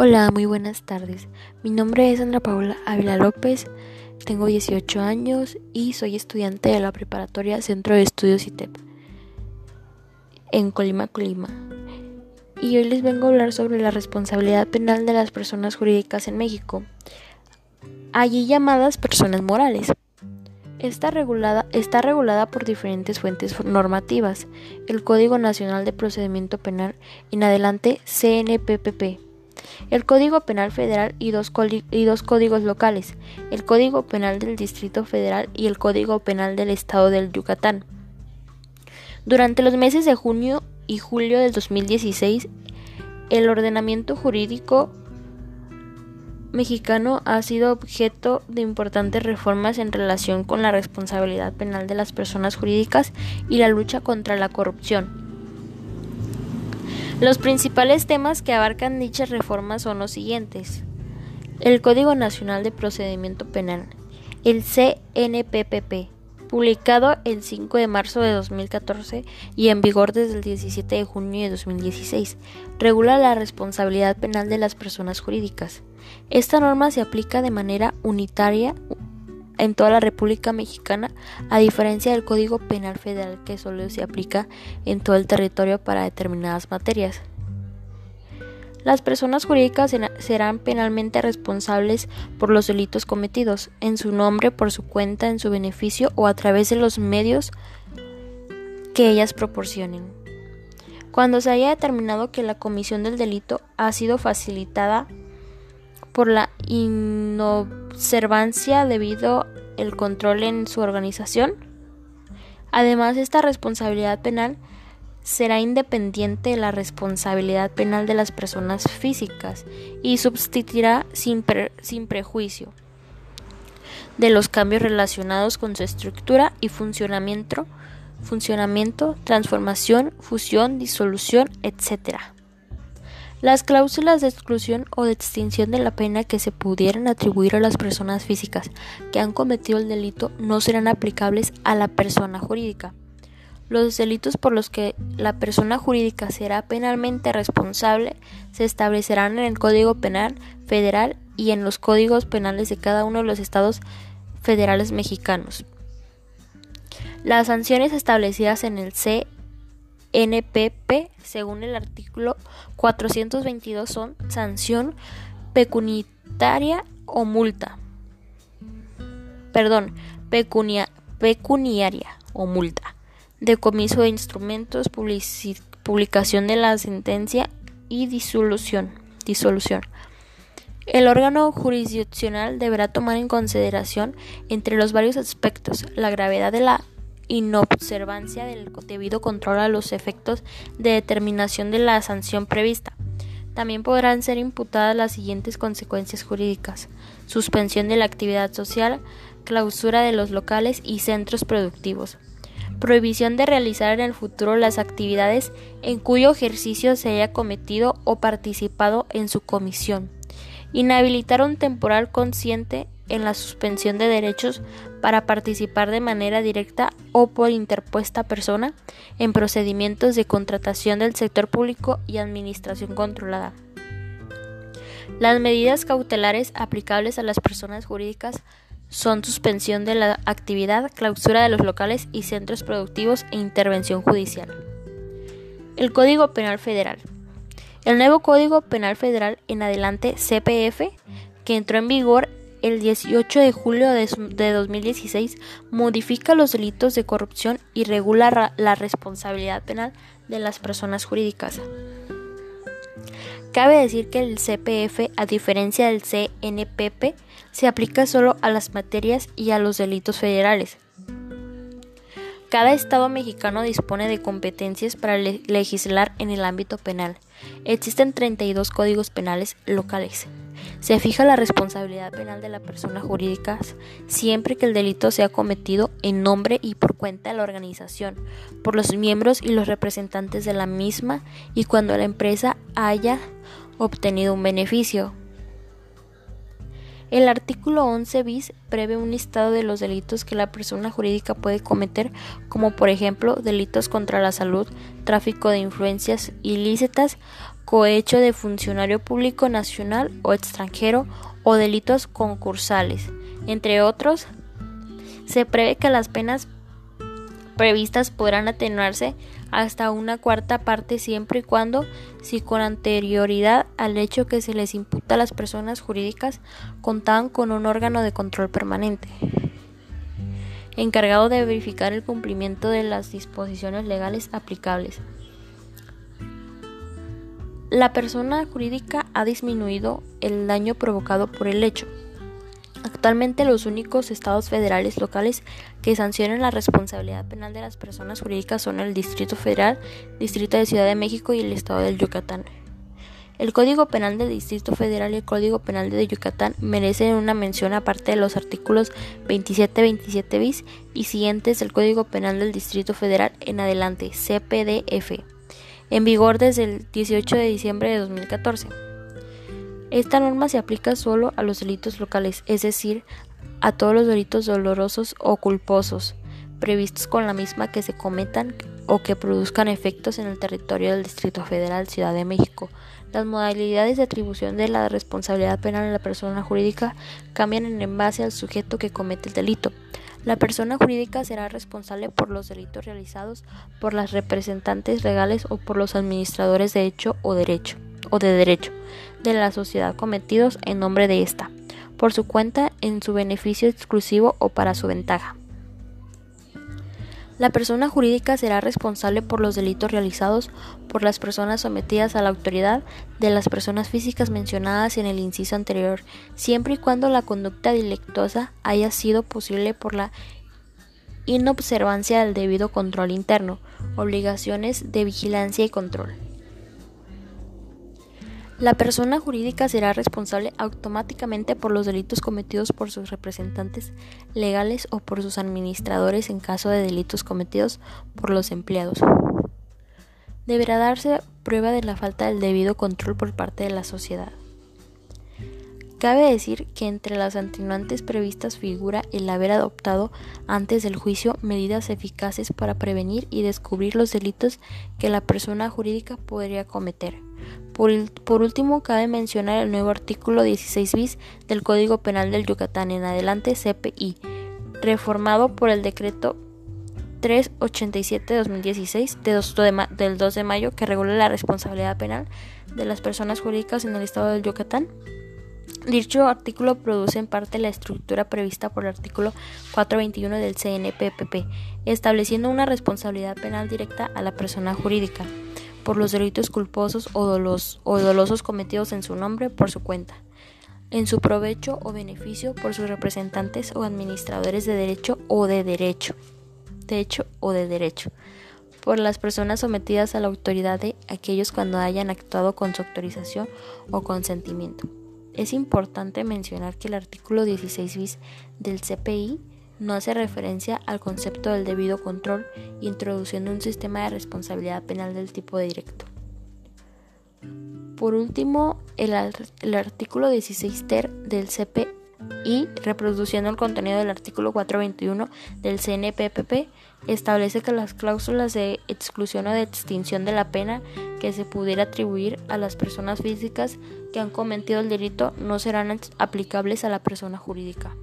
Hola, muy buenas tardes. Mi nombre es Sandra Paula Ávila López, tengo 18 años y soy estudiante de la preparatoria Centro de Estudios ITEP en Colima, Colima. Y hoy les vengo a hablar sobre la responsabilidad penal de las personas jurídicas en México, allí llamadas personas morales. Está regulada, está regulada por diferentes fuentes normativas, el Código Nacional de Procedimiento Penal, en adelante CNPPP el Código Penal Federal y dos, y dos, códigos locales, el Código Penal del Distrito Federal y el Código Penal del Estado del Yucatán. Durante los meses de junio y julio del 2016, el ordenamiento jurídico mexicano ha sido objeto de importantes reformas en relación con la responsabilidad penal de las personas jurídicas y la lucha contra la corrupción. Los principales temas que abarcan dichas reformas son los siguientes. El Código Nacional de Procedimiento Penal, el CNPPP, publicado el 5 de marzo de 2014 y en vigor desde el 17 de junio de 2016, regula la responsabilidad penal de las personas jurídicas. Esta norma se aplica de manera unitaria en toda la República Mexicana, a diferencia del Código Penal Federal que solo se aplica en todo el territorio para determinadas materias. Las personas jurídicas serán penalmente responsables por los delitos cometidos, en su nombre, por su cuenta, en su beneficio o a través de los medios que ellas proporcionen. Cuando se haya determinado que la comisión del delito ha sido facilitada por la inobservancia debido el control en su organización. Además, esta responsabilidad penal será independiente de la responsabilidad penal de las personas físicas y subsistirá sin, sin prejuicio de los cambios relacionados con su estructura y funcionamiento, funcionamiento, transformación, fusión, disolución, etc. Las cláusulas de exclusión o de extinción de la pena que se pudieran atribuir a las personas físicas que han cometido el delito no serán aplicables a la persona jurídica. Los delitos por los que la persona jurídica será penalmente responsable se establecerán en el Código Penal Federal y en los códigos penales de cada uno de los estados federales mexicanos. Las sanciones establecidas en el C NPP, según el artículo 422, son sanción pecuniaria o multa. Perdón, pecuniaria o multa. Decomiso de instrumentos, publicación de la sentencia y disolución. disolución. El órgano jurisdiccional deberá tomar en consideración, entre los varios aspectos, la gravedad de la inobservancia del debido control a los efectos de determinación de la sanción prevista. También podrán ser imputadas las siguientes consecuencias jurídicas: suspensión de la actividad social, clausura de los locales y centros productivos, prohibición de realizar en el futuro las actividades en cuyo ejercicio se haya cometido o participado en su comisión, inhabilitar un temporal consciente en la suspensión de derechos para participar de manera directa o por interpuesta persona en procedimientos de contratación del sector público y administración controlada. Las medidas cautelares aplicables a las personas jurídicas son suspensión de la actividad, clausura de los locales y centros productivos e intervención judicial. El Código Penal Federal. El nuevo Código Penal Federal en adelante CPF, que entró en vigor el 18 de julio de 2016 modifica los delitos de corrupción y regula la responsabilidad penal de las personas jurídicas. Cabe decir que el CPF, a diferencia del CNPP, se aplica solo a las materias y a los delitos federales. Cada Estado mexicano dispone de competencias para legislar en el ámbito penal. Existen 32 códigos penales locales. Se fija la responsabilidad penal de la persona jurídica siempre que el delito sea cometido en nombre y por cuenta de la organización, por los miembros y los representantes de la misma y cuando la empresa haya obtenido un beneficio. El artículo 11 bis prevé un listado de los delitos que la persona jurídica puede cometer, como por ejemplo delitos contra la salud, tráfico de influencias ilícitas, cohecho de funcionario público nacional o extranjero o delitos concursales, entre otros. Se prevé que las penas previstas podrán atenuarse hasta una cuarta parte siempre y cuando, si con anterioridad al hecho que se les imputa a las personas jurídicas, contaban con un órgano de control permanente, encargado de verificar el cumplimiento de las disposiciones legales aplicables. La persona jurídica ha disminuido el daño provocado por el hecho. Actualmente los únicos estados federales locales que sancionan la responsabilidad penal de las personas jurídicas son el Distrito Federal, Distrito de Ciudad de México y el Estado del Yucatán. El Código Penal del Distrito Federal y el Código Penal de Yucatán merecen una mención aparte de los artículos 27, 27 bis y siguientes del Código Penal del Distrito Federal en adelante, CPDF, en vigor desde el 18 de diciembre de 2014. Esta norma se aplica solo a los delitos locales, es decir, a todos los delitos dolorosos o culposos previstos con la misma que se cometan o que produzcan efectos en el territorio del Distrito Federal Ciudad de México. Las modalidades de atribución de la responsabilidad penal en la persona jurídica cambian en base al sujeto que comete el delito. La persona jurídica será responsable por los delitos realizados por las representantes legales o por los administradores de hecho o derecho o de derecho de la sociedad cometidos en nombre de ésta, por su cuenta, en su beneficio exclusivo o para su ventaja. La persona jurídica será responsable por los delitos realizados por las personas sometidas a la autoridad de las personas físicas mencionadas en el inciso anterior, siempre y cuando la conducta delictuosa haya sido posible por la inobservancia del debido control interno, obligaciones de vigilancia y control. La persona jurídica será responsable automáticamente por los delitos cometidos por sus representantes legales o por sus administradores en caso de delitos cometidos por los empleados. Deberá darse prueba de la falta del debido control por parte de la sociedad. Cabe decir que entre las atenuantes previstas figura el haber adoptado antes del juicio medidas eficaces para prevenir y descubrir los delitos que la persona jurídica podría cometer. Por, último, cabe mencionar el nuevo artículo 16 bis del Código Penal del Yucatán en adelante CPI, reformado por el decreto 387 de 2016 del 2 de mayo que regula la responsabilidad penal de las personas jurídicas en el estado del Yucatán. Dicho artículo produce en parte la estructura prevista por el artículo 421 del CNPPP, estableciendo una responsabilidad penal directa a la persona jurídica por los delitos culposos o, o dolosos cometidos en su nombre por su cuenta, en su provecho o beneficio por sus representantes o administradores de derecho o de derecho, de hecho o de derecho, por las personas sometidas a la autoridad de aquellos cuando hayan actuado con su autorización o consentimiento. Es importante mencionar que el artículo 16 bis del CPI no hace referencia al concepto del debido control, introduciendo un sistema de responsabilidad penal del tipo directo. Por último, el, artículo 16 ter del CPI, reproduciendo el contenido del artículo 421 del CNPPP, establece que las cláusulas de exclusión o de extinción de la pena que se pudiera atribuir a las personas físicas que han cometido el delito no serán aplicables a la persona jurídica.